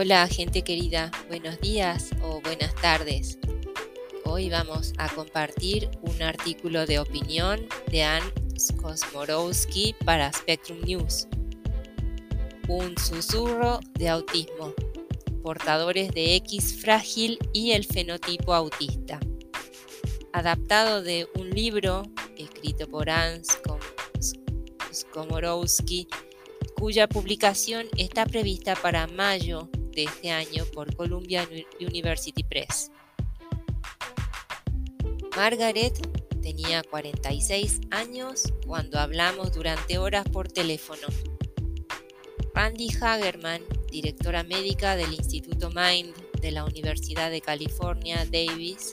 Hola gente querida, buenos días o buenas tardes. Hoy vamos a compartir un artículo de opinión de Ann Kosmorowski para Spectrum News. Un susurro de autismo, portadores de X frágil y el fenotipo autista. Adaptado de un libro escrito por Ann Komorowski, cuya publicación está prevista para mayo este año por Columbia University Press. Margaret tenía 46 años cuando hablamos durante horas por teléfono. Randy Hagerman, directora médica del Instituto Mind de la Universidad de California, Davis,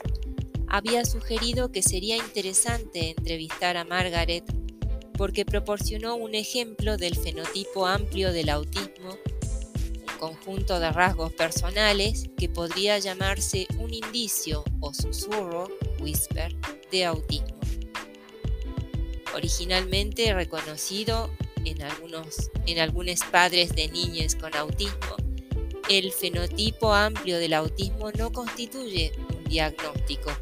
había sugerido que sería interesante entrevistar a Margaret porque proporcionó un ejemplo del fenotipo amplio del autismo conjunto de rasgos personales que podría llamarse un indicio o susurro, whisper, de autismo. Originalmente reconocido en algunos, en algunos padres de niños con autismo, el fenotipo amplio del autismo no constituye un diagnóstico.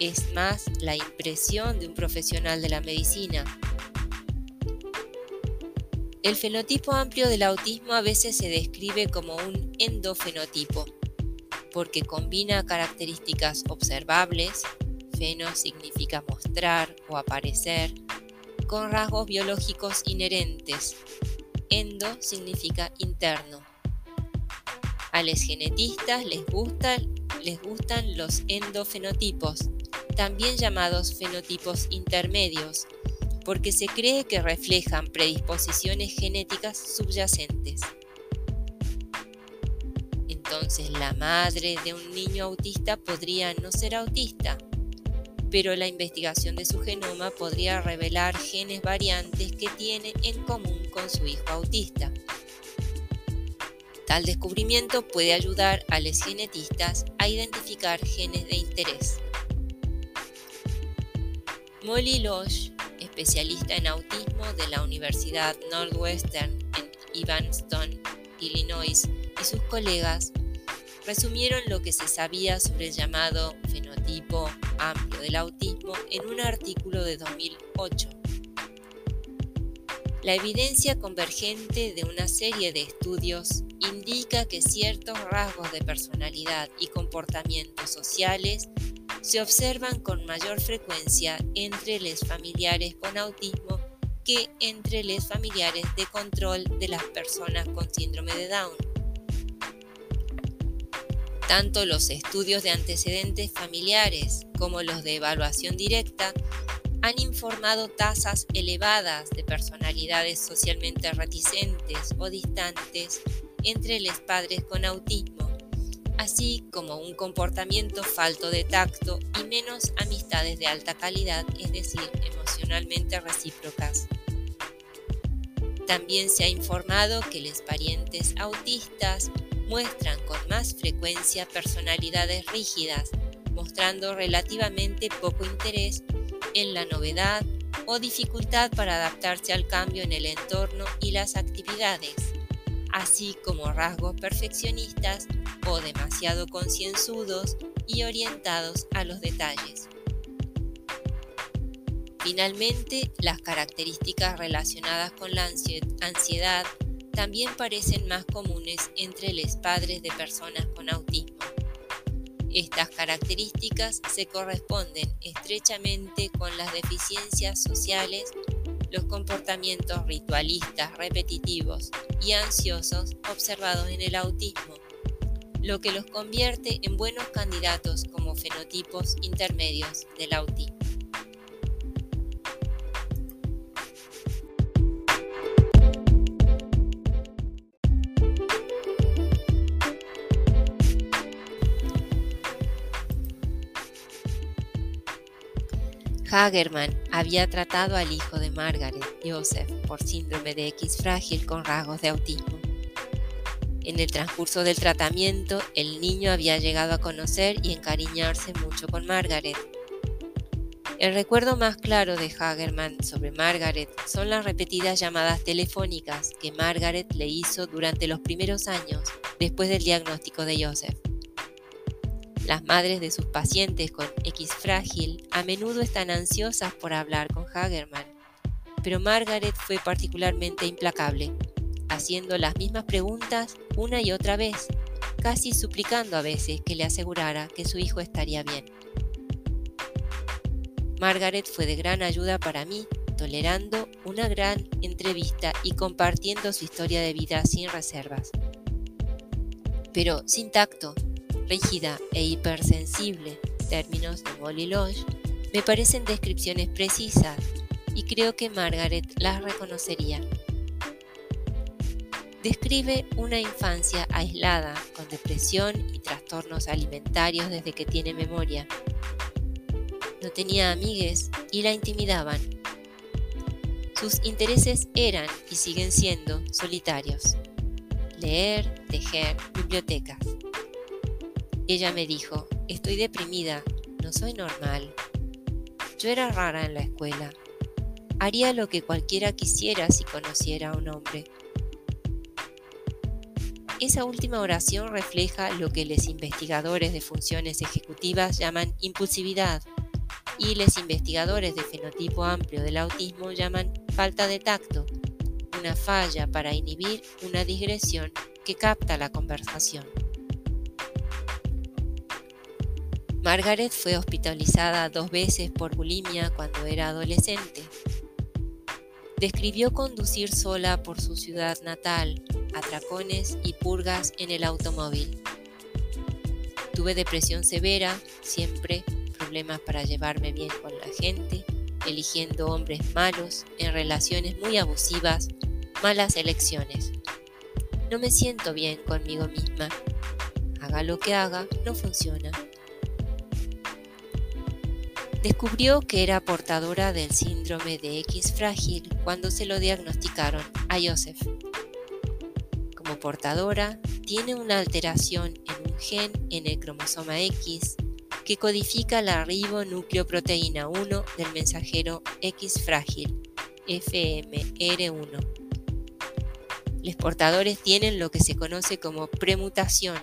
Es más la impresión de un profesional de la medicina el fenotipo amplio del autismo a veces se describe como un endofenotipo, porque combina características observables, feno significa mostrar o aparecer, con rasgos biológicos inherentes. Endo significa interno. A los genetistas les les gustan los endofenotipos, también llamados fenotipos intermedios, porque se cree que reflejan predisposiciones genéticas subyacentes. Entonces la madre de un niño autista podría no ser autista, pero la investigación de su genoma podría revelar genes variantes que tiene en común con su hijo autista. Tal descubrimiento puede ayudar a los genetistas a identificar genes de interés. Molly Losch especialista en autismo de la Universidad Northwestern en Evanston, Illinois, y sus colegas resumieron lo que se sabía sobre el llamado fenotipo amplio del autismo en un artículo de 2008. La evidencia convergente de una serie de estudios indica que ciertos rasgos de personalidad y comportamientos sociales se observan con mayor frecuencia entre los familiares con autismo que entre los familiares de control de las personas con síndrome de Down. Tanto los estudios de antecedentes familiares como los de evaluación directa han informado tasas elevadas de personalidades socialmente reticentes o distantes entre los padres con autismo así como un comportamiento falto de tacto y menos amistades de alta calidad, es decir, emocionalmente recíprocas. También se ha informado que los parientes autistas muestran con más frecuencia personalidades rígidas, mostrando relativamente poco interés en la novedad o dificultad para adaptarse al cambio en el entorno y las actividades, así como rasgos perfeccionistas o demasiado concienzudos y orientados a los detalles. Finalmente, las características relacionadas con la ansiedad también parecen más comunes entre los padres de personas con autismo. Estas características se corresponden estrechamente con las deficiencias sociales, los comportamientos ritualistas repetitivos y ansiosos observados en el autismo lo que los convierte en buenos candidatos como fenotipos intermedios del autismo. Hagerman había tratado al hijo de Margaret, Joseph, por síndrome de X frágil con rasgos de autismo. En el transcurso del tratamiento, el niño había llegado a conocer y encariñarse mucho con Margaret. El recuerdo más claro de Hagerman sobre Margaret son las repetidas llamadas telefónicas que Margaret le hizo durante los primeros años después del diagnóstico de Joseph. Las madres de sus pacientes con X frágil a menudo están ansiosas por hablar con Hagerman, pero Margaret fue particularmente implacable, haciendo las mismas preguntas una y otra vez, casi suplicando a veces que le asegurara que su hijo estaría bien. Margaret fue de gran ayuda para mí, tolerando una gran entrevista y compartiendo su historia de vida sin reservas. Pero sin tacto, rígida e hipersensible, términos de Molly Lodge, me parecen descripciones precisas y creo que Margaret las reconocería. Describe una infancia aislada, con depresión y trastornos alimentarios desde que tiene memoria, no tenía amigues y la intimidaban. Sus intereses eran y siguen siendo solitarios. Leer, tejer, bibliotecas. Ella me dijo, estoy deprimida, no soy normal. Yo era rara en la escuela. Haría lo que cualquiera quisiera si conociera a un hombre. Esa última oración refleja lo que los investigadores de funciones ejecutivas llaman impulsividad y los investigadores de fenotipo amplio del autismo llaman falta de tacto, una falla para inhibir una digresión que capta la conversación. Margaret fue hospitalizada dos veces por bulimia cuando era adolescente. Describió conducir sola por su ciudad natal, atracones y purgas en el automóvil. Tuve depresión severa, siempre problemas para llevarme bien con la gente, eligiendo hombres malos, en relaciones muy abusivas, malas elecciones. No me siento bien conmigo misma. Haga lo que haga, no funciona. Descubrió que era portadora del síndrome de X frágil cuando se lo diagnosticaron a Joseph. Como portadora, tiene una alteración en un gen en el cromosoma X que codifica la ribonucleoproteína 1 del mensajero X frágil, FMR1. Los portadores tienen lo que se conoce como premutación,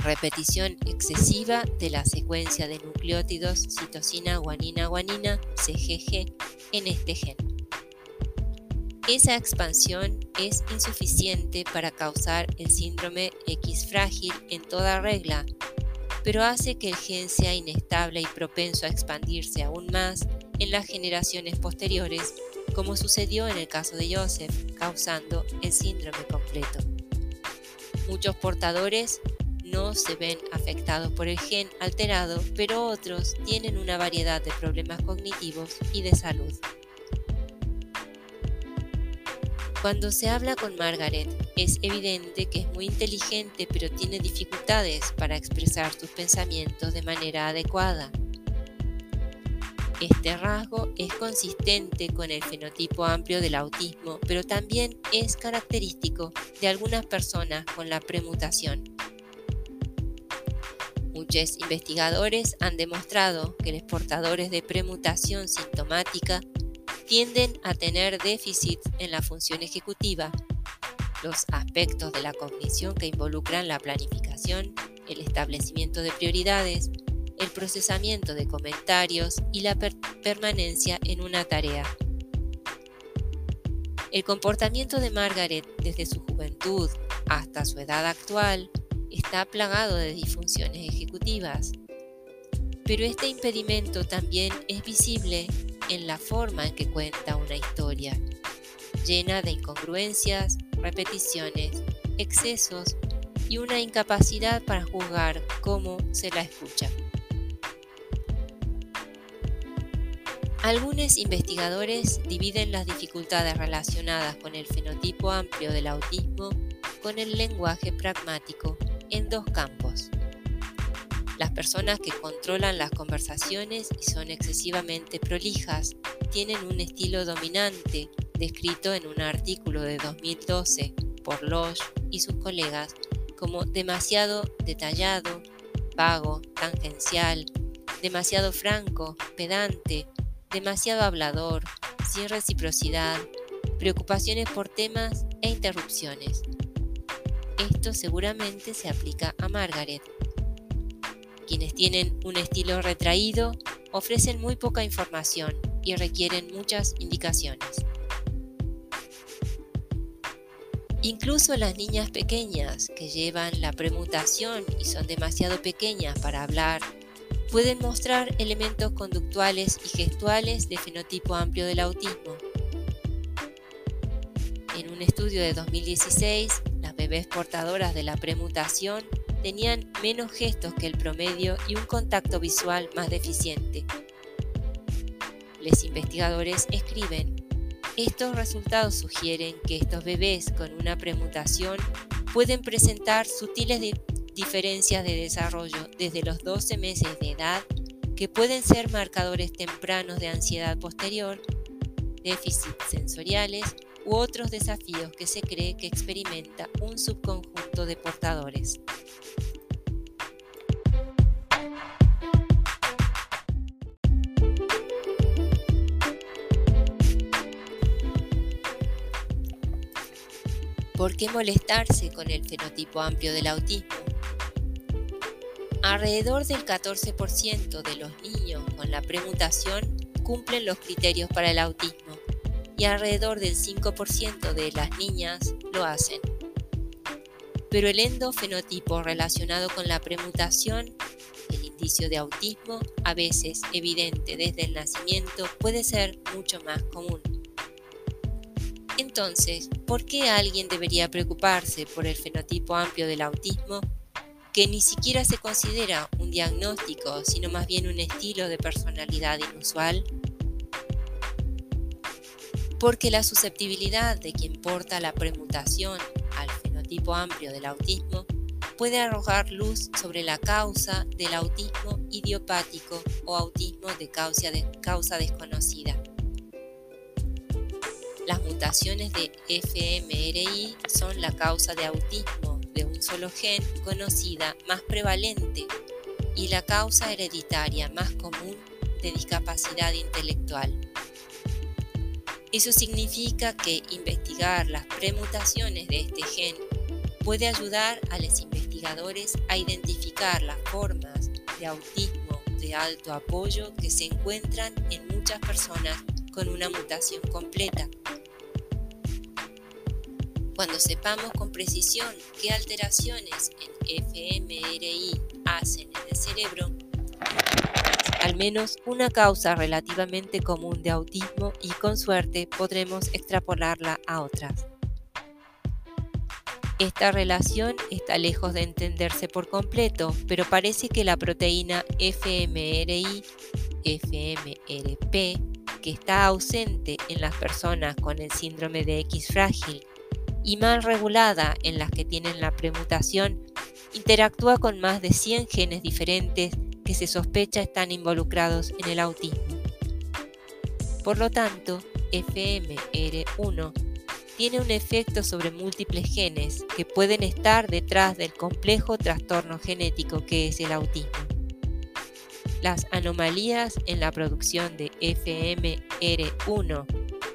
repetición excesiva de la secuencia de nucleótidos citosina, guanina, guanina, CGG en este gen. Esa expansión es insuficiente para causar el síndrome X frágil en toda regla pero hace que el gen sea inestable y propenso a expandirse aún más en las generaciones posteriores, como sucedió en el caso de Joseph, causando el síndrome completo. Muchos portadores no se ven afectados por el gen alterado, pero otros tienen una variedad de problemas cognitivos y de salud. Cuando se habla con Margaret, es evidente que es muy inteligente pero tiene dificultades para expresar sus pensamientos de manera adecuada. Este rasgo es consistente con el fenotipo amplio del autismo, pero también es característico de algunas personas con la premutación. Muchos investigadores han demostrado que los portadores de premutación sintomática tienden a tener déficit en la función ejecutiva. Los aspectos de la cognición que involucran la planificación, el establecimiento de prioridades, el procesamiento de comentarios y la permanencia en una tarea. El comportamiento de Margaret desde su juventud hasta su edad actual está plagado de disfunciones ejecutivas, pero este impedimento también es visible en la forma en que cuenta una historia, llena de incongruencias, repeticiones, excesos y una incapacidad para juzgar cómo se la escucha. Algunos investigadores dividen las dificultades relacionadas con el fenotipo amplio del autismo con el lenguaje pragmático en dos campos las personas que controlan las conversaciones y son excesivamente prolijas tienen un estilo dominante descrito en un artículo de 2012 por Losch y sus colegas como demasiado detallado, vago, tangencial, demasiado franco, pedante, demasiado hablador, sin reciprocidad, preocupaciones por temas e interrupciones. Esto seguramente se aplica a Margaret. Quienes tienen un estilo retraído ofrecen muy poca información y requieren muchas indicaciones. Incluso las niñas pequeñas que llevan la premutación y son demasiado pequeñas para hablar, pueden mostrar elementos conductuales y gestuales de fenotipo amplio del autismo. En un estudio de 2016, portadoras de la premutación tenían menos gestos que el promedio y un contacto visual más deficiente. Los investigadores escriben, estos resultados sugieren que estos bebés con una premutación pueden presentar sutiles diferencias de desarrollo desde los 12 meses de edad que pueden ser marcadores tempranos de ansiedad posterior, déficits sensoriales u otros desafíos que se cree que experimenta un subconjunto de portadores. ¿Por qué molestarse con el fenotipo amplio del autismo? Alrededor del 14% de los niños con la premutación cumplen los criterios para el autismo y alrededor del 5% de las niñas lo hacen. Pero el endofenotipo relacionado con la premutación, el indicio de autismo, a veces evidente desde el nacimiento, puede ser mucho más común. Entonces, ¿por qué alguien debería preocuparse por el fenotipo amplio del autismo, que ni siquiera se considera un diagnóstico, sino más bien un estilo de personalidad inusual? Porque la susceptibilidad de quien porta la premutación al fenotipo amplio del autismo puede arrojar luz sobre la causa del autismo idiopático o autismo de causa, de causa desconocida. Las mutaciones de FMRI son la causa de autismo de un solo gen conocida más prevalente y la causa hereditaria más común de discapacidad intelectual. Eso significa que investigar las premutaciones de este gen puede ayudar a los investigadores a identificar las formas de autismo de alto apoyo que se encuentran en muchas personas con una mutación completa. Cuando sepamos con precisión qué alteraciones en FMRI hacen en el cerebro, al menos una causa relativamente común de autismo y con suerte podremos extrapolarla a otras. Esta relación está lejos de entenderse por completo, pero parece que la proteína FMRI, FMRP, que está ausente en las personas con el síndrome de X frágil y mal regulada en las que tienen la premutación, interactúa con más de 100 genes diferentes que se sospecha están involucrados en el autismo. Por lo tanto, FMR1 tiene un efecto sobre múltiples genes que pueden estar detrás del complejo trastorno genético que es el autismo. Las anomalías en la producción de FMR1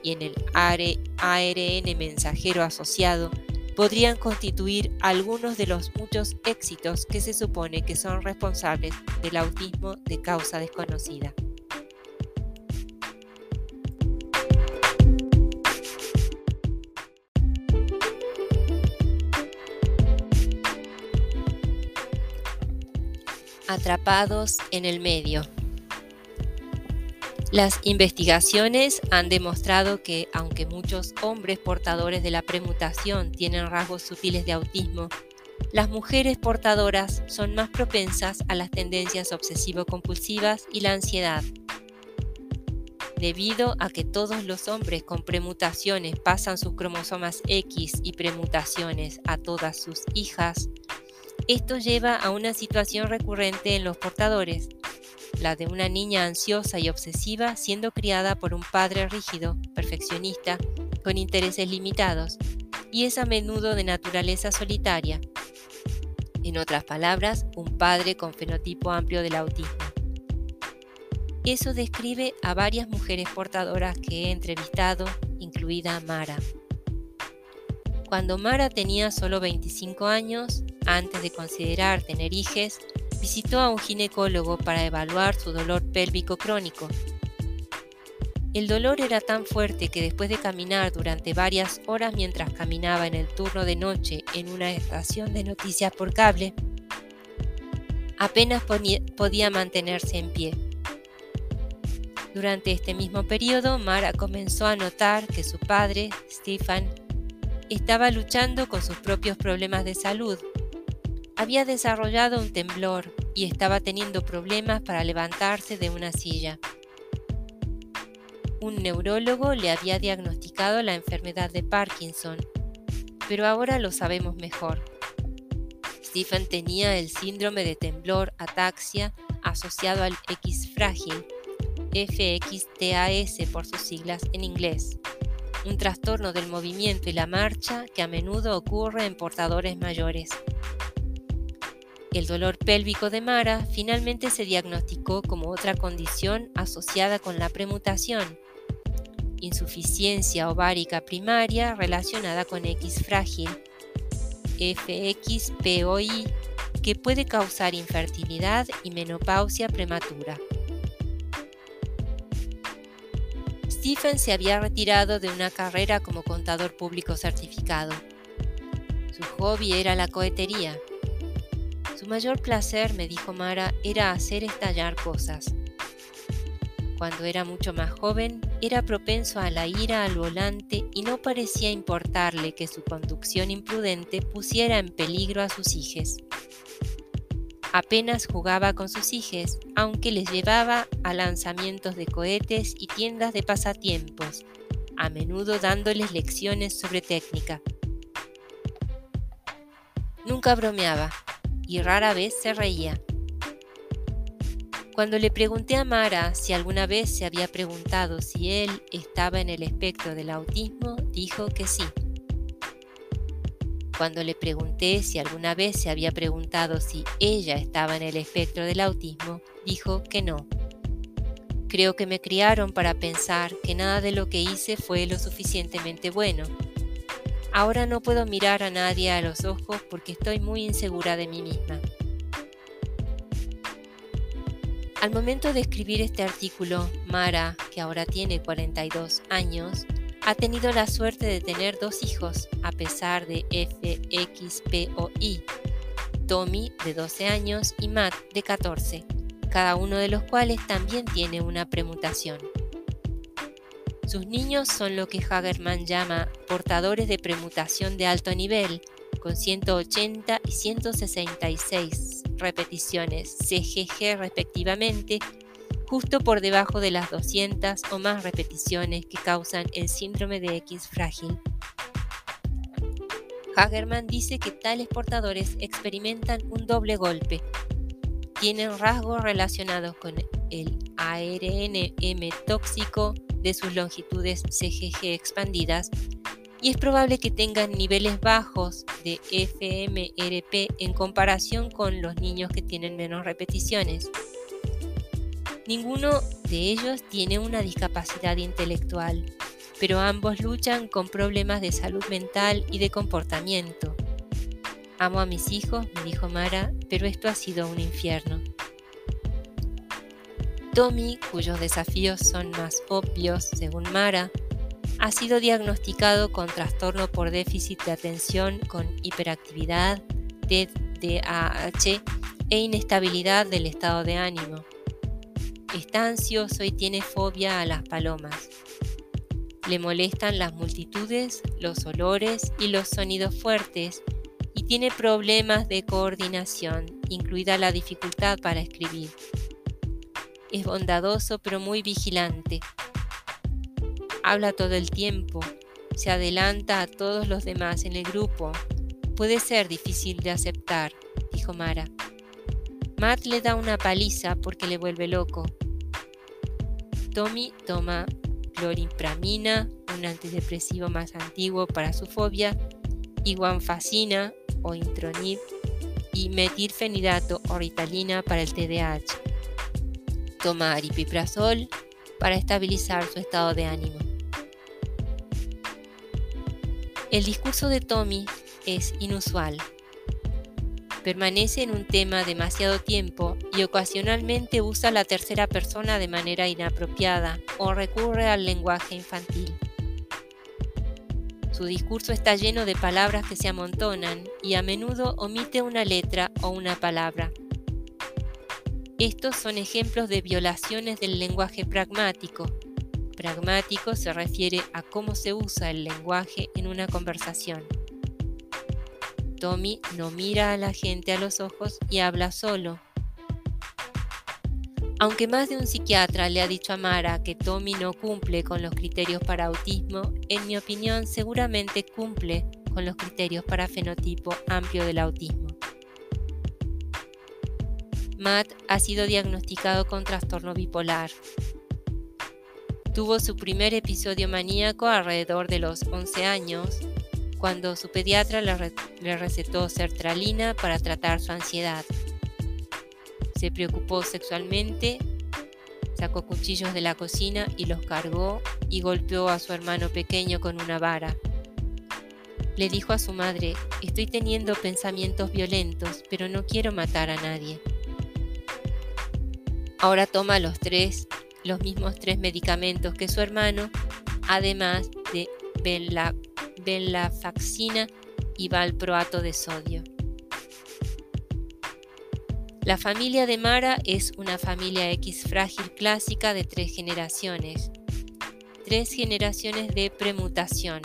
y en el ARN mensajero asociado podrían constituir algunos de los muchos éxitos que se supone que son responsables del autismo de causa desconocida. Atrapados en el medio. Las investigaciones han demostrado que, aunque muchos hombres portadores de la premutación tienen rasgos sutiles de autismo, las mujeres portadoras son más propensas a las tendencias obsesivo-compulsivas y la ansiedad. Debido a que todos los hombres con premutaciones pasan sus cromosomas X y premutaciones a todas sus hijas, esto lleva a una situación recurrente en los portadores, la de una niña ansiosa y obsesiva siendo criada por un padre rígido, perfeccionista, con intereses limitados, y es a menudo de naturaleza solitaria. En otras palabras, un padre con fenotipo amplio del autismo. Eso describe a varias mujeres portadoras que he entrevistado, incluida Mara. Cuando Mara tenía solo 25 años, antes de considerar tener hijos, visitó a un ginecólogo para evaluar su dolor pélvico crónico. El dolor era tan fuerte que después de caminar durante varias horas mientras caminaba en el turno de noche en una estación de noticias por cable, apenas podía mantenerse en pie. Durante este mismo periodo, Mara comenzó a notar que su padre, Stefan, estaba luchando con sus propios problemas de salud. Había desarrollado un temblor y estaba teniendo problemas para levantarse de una silla. Un neurólogo le había diagnosticado la enfermedad de Parkinson, pero ahora lo sabemos mejor. Stephen tenía el síndrome de temblor ataxia asociado al X frágil, FXTAS por sus siglas en inglés un trastorno del movimiento y la marcha que a menudo ocurre en portadores mayores. El dolor pélvico de Mara finalmente se diagnosticó como otra condición asociada con la premutación, insuficiencia ovárica primaria relacionada con X frágil, FXPOI, que puede causar infertilidad y menopausia prematura. Stephen se había retirado de una carrera como contador público certificado. Su hobby era la cohetería. Mayor placer, me dijo Mara, era hacer estallar cosas. Cuando era mucho más joven, era propenso a la ira al volante y no parecía importarle que su conducción imprudente pusiera en peligro a sus hijos. Apenas jugaba con sus hijos, aunque les llevaba a lanzamientos de cohetes y tiendas de pasatiempos, a menudo dándoles lecciones sobre técnica. Nunca bromeaba y rara vez se reía. Cuando le pregunté a Mara si alguna vez se había preguntado si él estaba en el espectro del autismo, dijo que sí. Cuando le pregunté si alguna vez se había preguntado si ella estaba en el espectro del autismo, dijo que no. Creo que me criaron para pensar que nada de lo que hice fue lo suficientemente bueno. Ahora no puedo mirar a nadie a los ojos porque estoy muy insegura de mí misma. Al momento de escribir este artículo, Mara, que ahora tiene 42 años, ha tenido la suerte de tener dos hijos, a pesar de FXPOI, Tommy de 12 años y Matt de 14, cada uno de los cuales también tiene una premutación. Sus niños son lo que Hagerman llama portadores de premutación de alto nivel, con 180 y 166 repeticiones CGG respectivamente, justo por debajo de las 200 o más repeticiones que causan el síndrome de X frágil. Hagerman dice que tales portadores experimentan un doble golpe. Tienen rasgos relacionados con el ARNM tóxico de sus longitudes CGG expandidas y es probable que tengan niveles bajos de FMRP en comparación con los niños que tienen menos repeticiones. Ninguno de ellos tiene una discapacidad intelectual, pero ambos luchan con problemas de salud mental y de comportamiento. Amo a mis hijos, me dijo Mara, pero esto ha sido un infierno. Tommy, cuyos desafíos son más obvios según Mara, ha sido diagnosticado con trastorno por déficit de atención con hiperactividad, TDAH e inestabilidad del estado de ánimo. Está ansioso y tiene fobia a las palomas. Le molestan las multitudes, los olores y los sonidos fuertes y tiene problemas de coordinación, incluida la dificultad para escribir. Es bondadoso pero muy vigilante. Habla todo el tiempo, se adelanta a todos los demás en el grupo. Puede ser difícil de aceptar, dijo Mara. Matt le da una paliza porque le vuelve loco. Tommy toma clorimpramina, un antidepresivo más antiguo para su fobia, y guanfacina o intronid y metilfenidato o ritalina para el TDAH. Toma aripiprazol para estabilizar su estado de ánimo. El discurso de Tommy es inusual. Permanece en un tema demasiado tiempo y ocasionalmente usa la tercera persona de manera inapropiada o recurre al lenguaje infantil. Su discurso está lleno de palabras que se amontonan y a menudo omite una letra o una palabra. Estos son ejemplos de violaciones del lenguaje pragmático. Pragmático se refiere a cómo se usa el lenguaje en una conversación. Tommy no mira a la gente a los ojos y habla solo, aunque más de un psiquiatra le ha dicho a Mara que Tommy no cumple con los criterios para autismo, en mi opinión seguramente cumple con los criterios para fenotipo amplio del autismo. Matt ha sido diagnosticado con trastorno bipolar. Tuvo su primer episodio maníaco alrededor de los 11 años, cuando su pediatra le, recetó sertralina para tratar su ansiedad se preocupó sexualmente, sacó cuchillos de la cocina y los cargó y golpeó a su hermano pequeño con una vara. Le dijo a su madre, estoy teniendo pensamientos violentos, pero no quiero matar a nadie. Ahora toma los tres, los mismos tres medicamentos que su hermano, además de venlafaxina y valproato de sodio. La familia de Mara es una familia X frágil clásica de tres generaciones. Tres generaciones de premutación.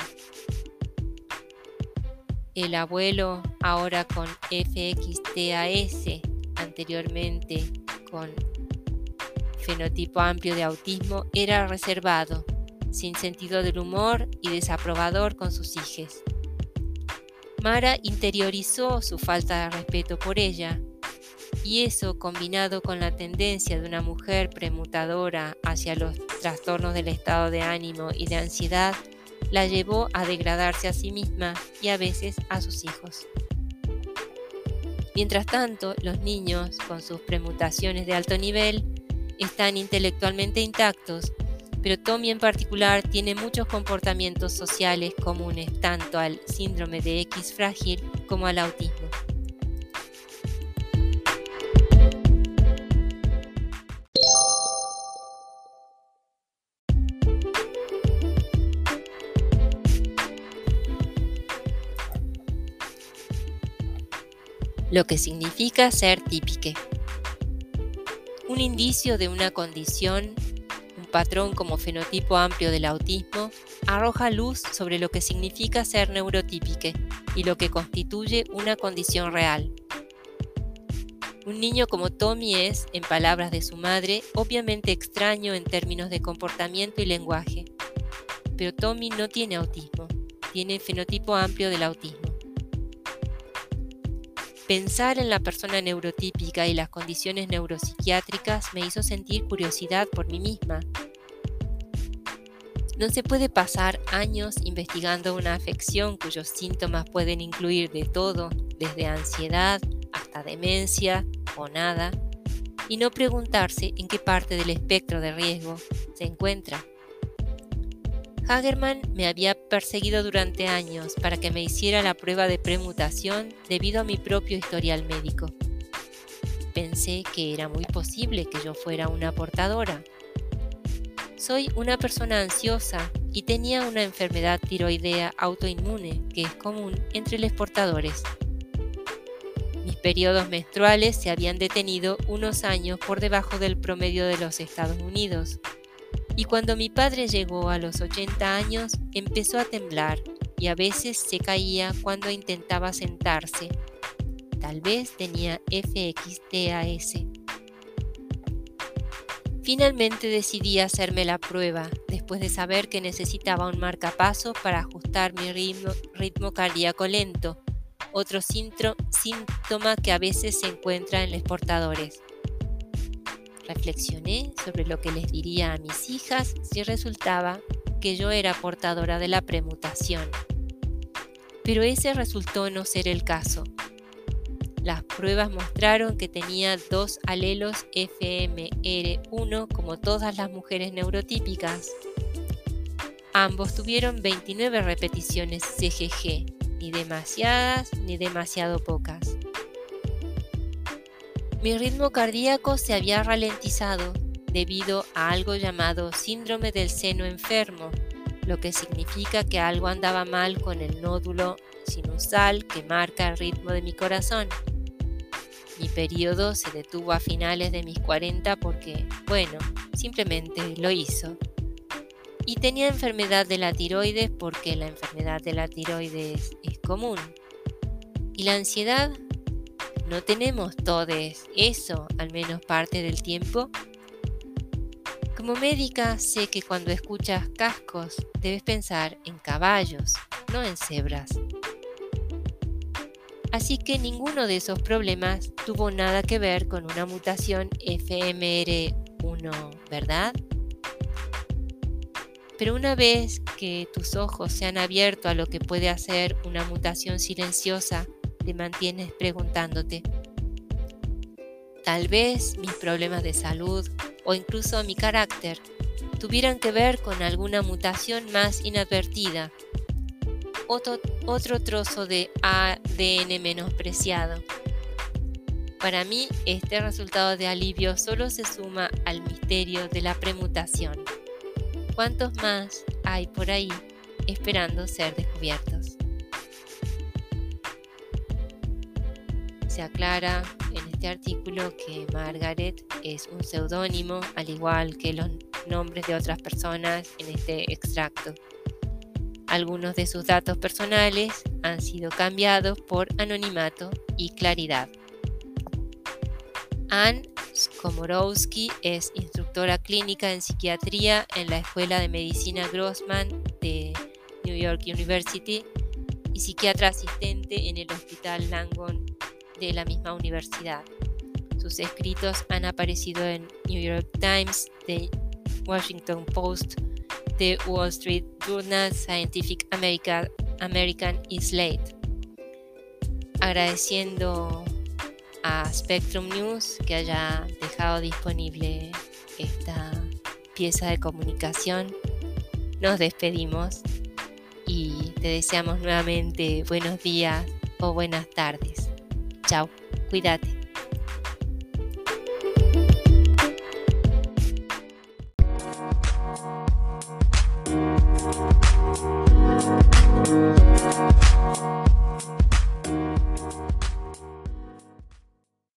El abuelo, ahora con FXTAS, anteriormente con fenotipo amplio de autismo, era reservado, sin sentido del humor y desaprobador con sus hijos. Mara interiorizó su falta de respeto por ella y eso combinado con la tendencia de una mujer premutadora hacia los trastornos del estado de ánimo y de ansiedad, la llevó a degradarse a sí misma y a veces a sus hijos. Mientras tanto, los niños, con sus premutaciones de alto nivel, están intelectualmente intactos, pero Tommy en particular tiene muchos comportamientos sociales comunes tanto al síndrome de X frágil como al autismo. lo que significa ser típique. Un indicio de una condición, un patrón como fenotipo amplio del autismo, arroja luz sobre lo que significa ser neurotípique y lo que constituye una condición real. Un niño como Tommy es, en palabras de su madre, obviamente extraño en términos de comportamiento y lenguaje. Pero Tommy no tiene autismo, tiene fenotipo amplio del autismo. Pensar en la persona neurotípica y las condiciones neuropsiquiátricas me hizo sentir curiosidad por mí misma. No se puede pasar años investigando una afección cuyos síntomas pueden incluir de todo, desde ansiedad hasta demencia o nada, y no preguntarse en qué parte del espectro de riesgo se encuentra. Hagerman me había perseguido durante años para que me hiciera la prueba de premutación debido a mi propio historial médico. Pensé que era muy posible que yo fuera una portadora. Soy una persona ansiosa y tenía una enfermedad tiroidea autoinmune que es común entre los portadores. Mis periodos menstruales se habían detenido unos años por debajo del promedio de los Estados Unidos y cuando mi padre llegó a los 80 años empezó a temblar y a veces se caía cuando intentaba sentarse. Tal vez tenía FXTAS. Finalmente decidí hacerme la prueba después de saber que necesitaba un marcapaso para ajustar mi ritmo, ritmo cardíaco lento, otro síntoma que a veces se encuentra en los portadores. Reflexioné sobre lo que les diría a mis hijas si resultaba que yo era portadora de la premutación. Pero ese resultó no ser el caso. las pruebas mostraron que tenía dos alelos FMR1 como todas las mujeres neurotípicas. Ambos tuvieron 29 repeticiones CGG, ni demasiadas ni demasiado pocas. Mi ritmo cardíaco se había ralentizado debido a algo llamado síndrome del seno enfermo, lo que significa que algo andaba mal con el nódulo sinusal que marca el ritmo de mi corazón. Mi periodo se detuvo a finales de mis 40 porque, bueno, simplemente lo hizo. Y tenía enfermedad de la tiroides porque la enfermedad de la tiroides es común. Y la ansiedad, no tenemos todos eso, al menos parte del tiempo. Como médica sé que cuando escuchas cascos debes pensar en caballos, no en cebras. Así que ninguno de esos problemas tuvo nada que ver con una mutación FMR1, ¿verdad? Pero una vez que tus ojos se han abierto a lo que puede hacer una mutación silenciosa, mantienes preguntándote, tal vez mis problemas de salud o incluso mi carácter tuvieran que ver con alguna mutación más inadvertida otro, trozo de ADN menospreciado. Para mí, este resultado de alivio solo se suma al misterio de la premutación. ¿Cuántos más hay por ahí esperando ser descubiertos? Se aclara en este artículo que Margaret es un seudónimo, al igual que los nombres de otras personas en este extracto. Algunos de sus datos personales han sido cambiados por anonimato y claridad. Ann Skomorowski es instructora clínica en psiquiatría en la Escuela de Medicina Grossman de New York University y psiquiatra asistente en el Hospital Langone de la misma universidad. Sus escritos han aparecido en New York Times, The Washington Post, The Wall Street Journal, Scientific American, American y Slate. Agradeciendo a Spectrum News que haya dejado disponible esta pieza de comunicación. Nos despedimos y te deseamos nuevamente buenos días o buenas tardes. Chao, cuídate.